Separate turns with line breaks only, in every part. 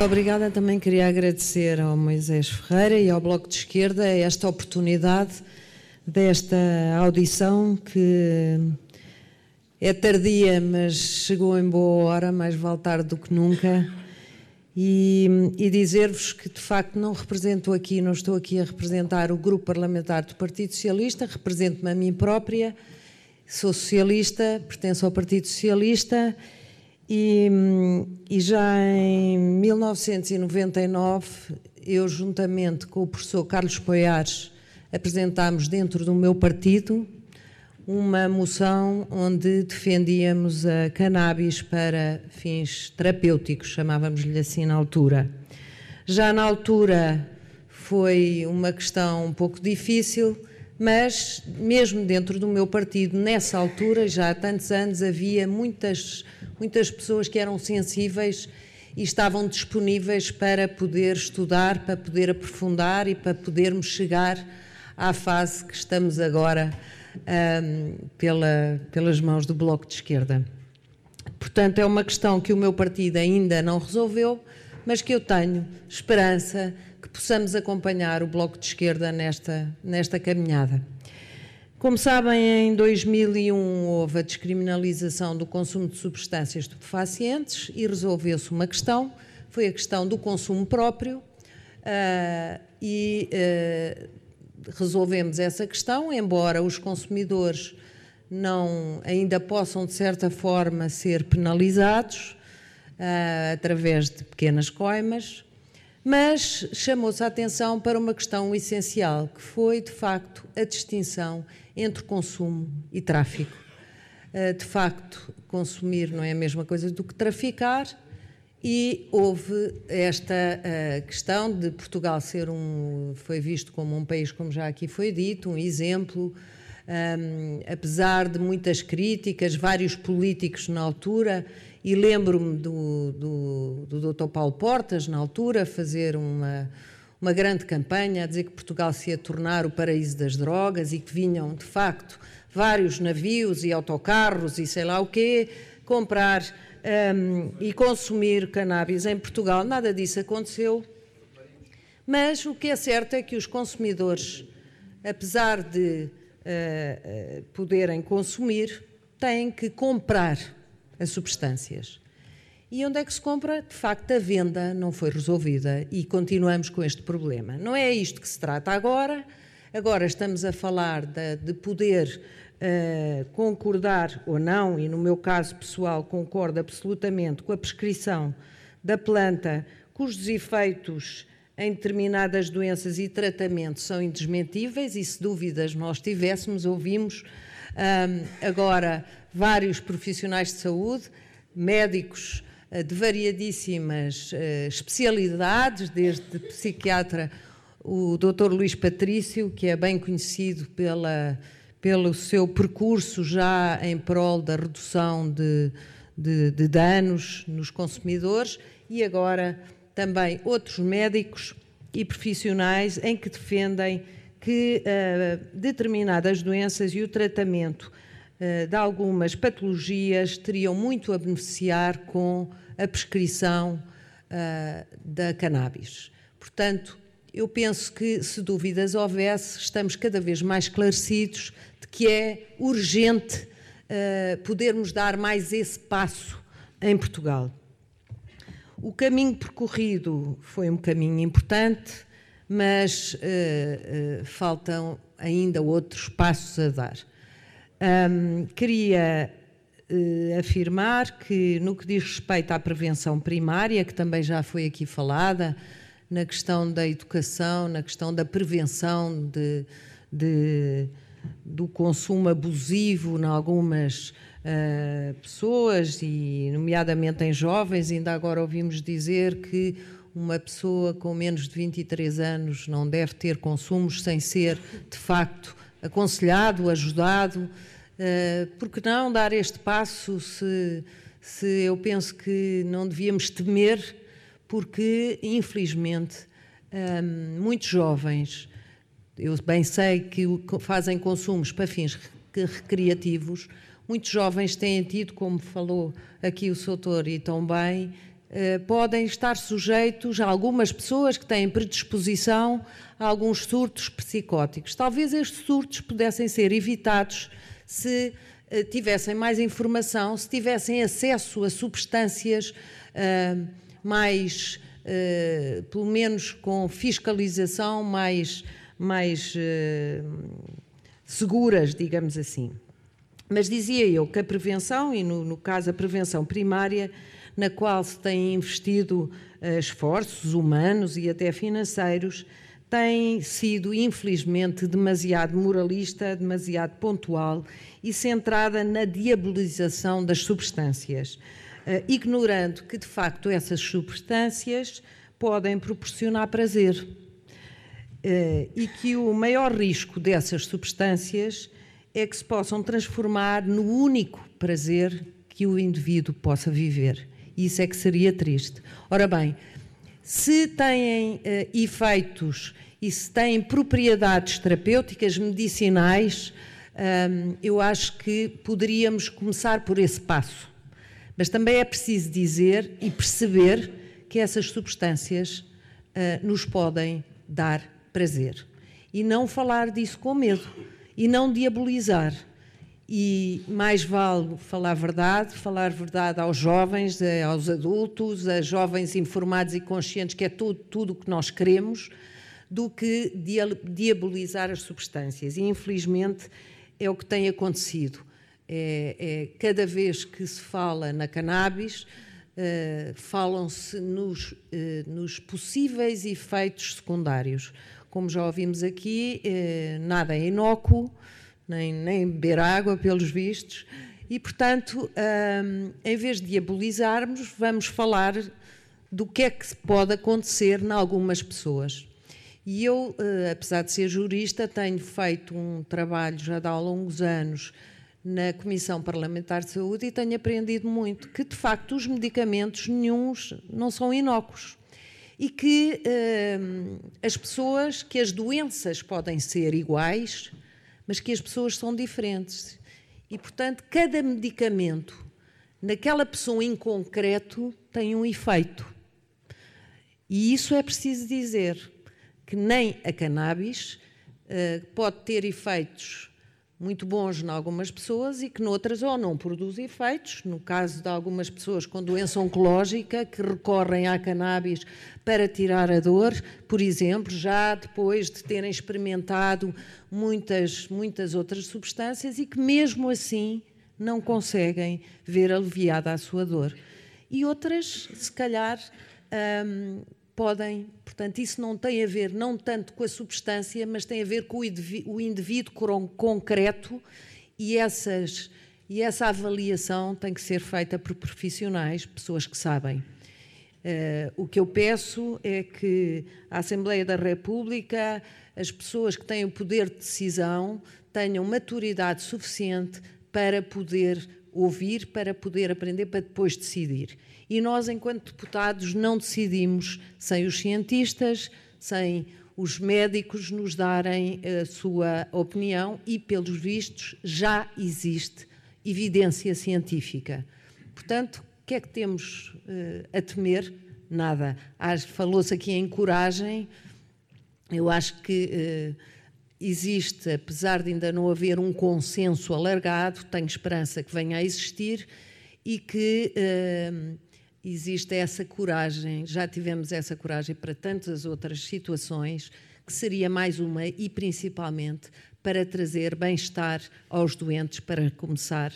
Obrigada. Também queria agradecer ao Moisés Ferreira e ao Bloco de Esquerda esta oportunidade desta audição que é tardia, mas chegou em boa hora, mais vale tarde do que nunca. E, e dizer-vos que, de facto, não represento aqui, não estou aqui a representar o grupo parlamentar do Partido Socialista, represento-me a mim própria, sou socialista, pertenço ao Partido Socialista e, e, já em 1999, eu, juntamente com o professor Carlos Poiares, apresentámos dentro do meu partido uma moção onde defendíamos a cannabis para fins terapêuticos, chamávamos-lhe assim na altura. Já na altura foi uma questão um pouco difícil, mas mesmo dentro do meu partido, nessa altura, já há tantos anos, havia muitas muitas pessoas que eram sensíveis e estavam disponíveis para poder estudar, para poder aprofundar e para podermos chegar à fase que estamos agora um, pela, pelas mãos do Bloco de Esquerda. Portanto, é uma questão que o meu partido ainda não resolveu, mas que eu tenho esperança possamos acompanhar o Bloco de Esquerda nesta, nesta caminhada. Como sabem, em 2001 houve a descriminalização do consumo de substâncias estupefacientes e resolveu-se uma questão, foi a questão do consumo próprio, uh, e uh, resolvemos essa questão, embora os consumidores não ainda possam, de certa forma, ser penalizados uh, através de pequenas coimas, mas chamou-se a atenção para uma questão essencial, que foi, de facto, a distinção entre consumo e tráfico. Eh, de facto, consumir não é a mesma coisa do que traficar, e houve esta eh, questão de Portugal ser um, foi visto como um país, como já aqui foi dito, um exemplo, um, apesar de muitas críticas, vários políticos na altura, e lembro-me do, do, do Dr. Paulo Portas, na altura, fazer uma, uma grande campanha a dizer que Portugal se ia tornar o paraíso das drogas e que vinham, de facto, vários navios e autocarros e sei lá o quê, comprar um, e consumir cannabis em Portugal. Nada disso aconteceu. Mas o que é certo é que os consumidores, apesar de uh, uh, poderem consumir, têm que comprar as substâncias. E onde é que se compra? De facto, a venda não foi resolvida e continuamos com este problema. Não é isto que se trata agora. Agora estamos a falar de, de poder uh, concordar ou não, e no meu caso pessoal concordo absolutamente com a prescrição da planta cujos efeitos em determinadas doenças e tratamentos são indesmentíveis e se dúvidas nós tivéssemos, ouvimos um, agora vários profissionais de saúde, médicos eh, de variadíssimas uh, especialidades, desde psiquiatra, o Dr. Luís Patrício, que é bem conhecido pela, pelo seu percurso já em prol da redução de, de, de danos nos consumidores, e agora também outros médicos e profissionais em que defendem que uh, determinadas doenças e o tratamento uh, de algumas patologias teriam muito a beneficiar com a prescrição uh, da cannabis. Portanto, eu penso que, se dúvidas houvesse, estamos cada vez mais esclarecidos de que é urgente podermos dar mais esse passo em Portugal. O caminho percorrido foi um caminho importante, mas uh, uh, faltam ainda outros passos a dar. Um, queria eh, afirmar que, no que diz respeito à prevenção primária, que também já foi aqui falada, na questão da educação, na questão da prevenção de, de do consumo abusivo em algumas uh, pessoas, e nomeadamente em jovens, ainda agora ouvimos dizer que uma pessoa com menos de 23 anos não deve ter consumos sem ser, de facto, aconselhado, ajudado. Uh, por que não dar este passo se, se eu penso que não devíamos temer, porque, infelizmente, um, ehm, muitos jovens, eu bem sei que fazem consumos para fins recreativos, muitos jovens têm tido, como falou aqui o Soutor e tão bem, podem estar sujeitos a algumas pessoas que têm predisposição a alguns surtos psicóticos. Talvez estes surtos pudessem ser evitados se uh, tivessem mais informação, se tivessem acesso a substâncias uh, mais, pelo menos com fiscalização mais, mais seguras, digamos assim. Mas dizia eu que a prevenção, e no, no caso a prevenção primária, na qual se têm investido uh, esforços humanos e até financeiros, tem sido, infelizmente, demasiado moralista, demasiado pontual e centrada na diabolização das substâncias, uh, ignorando que, de facto, essas substâncias podem proporcionar prazer uh, e que o maior risco dessas substâncias é que se possam transformar no único prazer que o indivíduo possa viver. Isso é que seria triste. Ora bem, se têm uh, efeitos e se têm propriedades terapêuticas, medicinais, um, eu acho que poderíamos começar por esse passo. Mas também é preciso dizer e perceber que essas substâncias uh, nos podem dar prazer. E não falar disso com medo. E não diabolizar e mais vale falar verdade, falar verdade aos jovens, eh, aos adultos, a jovens informados e conscientes que é tudo o que nós queremos, do que diabolizar as substâncias. E infelizmente é o que tem acontecido. É, é cada vez que se fala na cannabis, uh, falam-se nos, uh, nos, possíveis efeitos secundários. Como já ouvimos aqui, nada é inócuo nem, nem beber água, pelos vistos. E, portanto, um, em vez de diabolizarmos, vamos falar do que é que pode acontecer em algumas pessoas. E eu, uh, apesar de ser jurista, tenho feito um trabalho já há longos anos na Comissão Parlamentar de Saúde e tenho aprendido muito que, de facto, os medicamentos nenhums não são inócuos e que uh, as pessoas, que as doenças podem ser iguais, mas que as pessoas são diferentes. E, portanto, cada medicamento naquela pessoa em concreto tem um efeito. E isso é preciso dizer, que nem a cannabis uh, pode ter efeitos muito bons em algumas pessoas e que noutras ou não produz efeitos. No caso de algumas pessoas com doença oncológica que recorrem à cannabis para tirar a dor, por exemplo, já depois de terem experimentado muitas, muitas outras substâncias e que mesmo assim não conseguem ver aliviada a sua dor. E outras, se calhar, hum, podem, portanto, isso não tem a ver não tanto com a substância, mas tem a ver com o indivíduo concreto e essas e essa avaliação tem que ser feita por profissionais, pessoas que sabem. Uh, o que eu peço é que a Assembleia da República, as pessoas que têm o poder de decisão, tenham maturidade suficiente para poder ouvir, para poder aprender, para depois decidir. E nós, enquanto deputados, não decidimos sem os cientistas, sem os médicos nos darem a sua opinião e, pelos vistos, já existe evidência científica. Portanto, o que é que temos uh, a temer? Nada. Falou-se aqui em coragem. Eu acho que uh, existe, apesar de ainda não haver um consenso alargado, tenho esperança que venha a existir e que uh, existe essa coragem, já tivemos essa coragem para tantas outras situações, que seria mais uma e principalmente para trazer bem-estar aos doentes, para começar,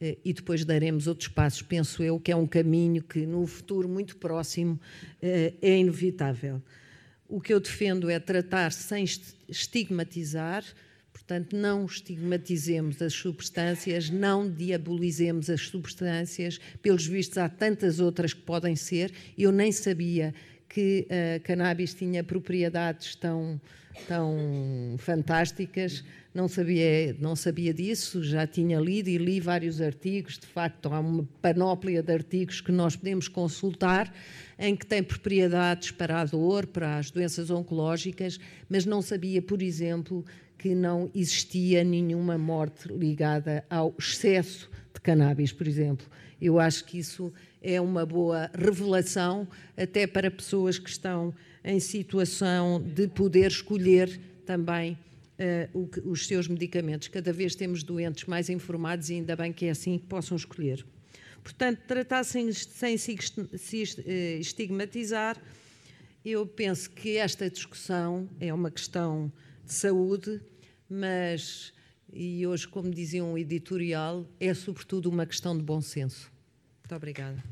eh, e depois daremos outros passos, penso eu, que é um caminho que no futuro muito próximo eh, é inevitável. O que eu defendo é tratar sem estigmatizar, Portanto, não estigmatizemos as substâncias, não diabolizemos as substâncias. Pelos vistos, há tantas outras que podem ser. Eu nem sabia que a cannabis tinha propriedades tão, tão fantásticas. Não sabia, não sabia disso, já tinha lido e li vários artigos. De facto, há uma panóplia de artigos que nós podemos consultar em que tem propriedades para a dor, para as doenças oncológicas, mas não sabia, por exemplo, que não existia nenhuma morte ligada ao excesso cannabis, por exemplo. Eu acho que isso é uma boa revelação, até para pessoas que estão em situação de poder escolher também uh, o, os seus medicamentos. Cada vez temos doentes mais informados e ainda bem que é assim que possam escolher. Portanto, tratar sem, sem se eh, estigmatizar, eu penso que esta discussão é uma questão de saúde, mas, e hoje, como dizia um editorial, é sobretudo uma questão de bom senso. Muito obrigada.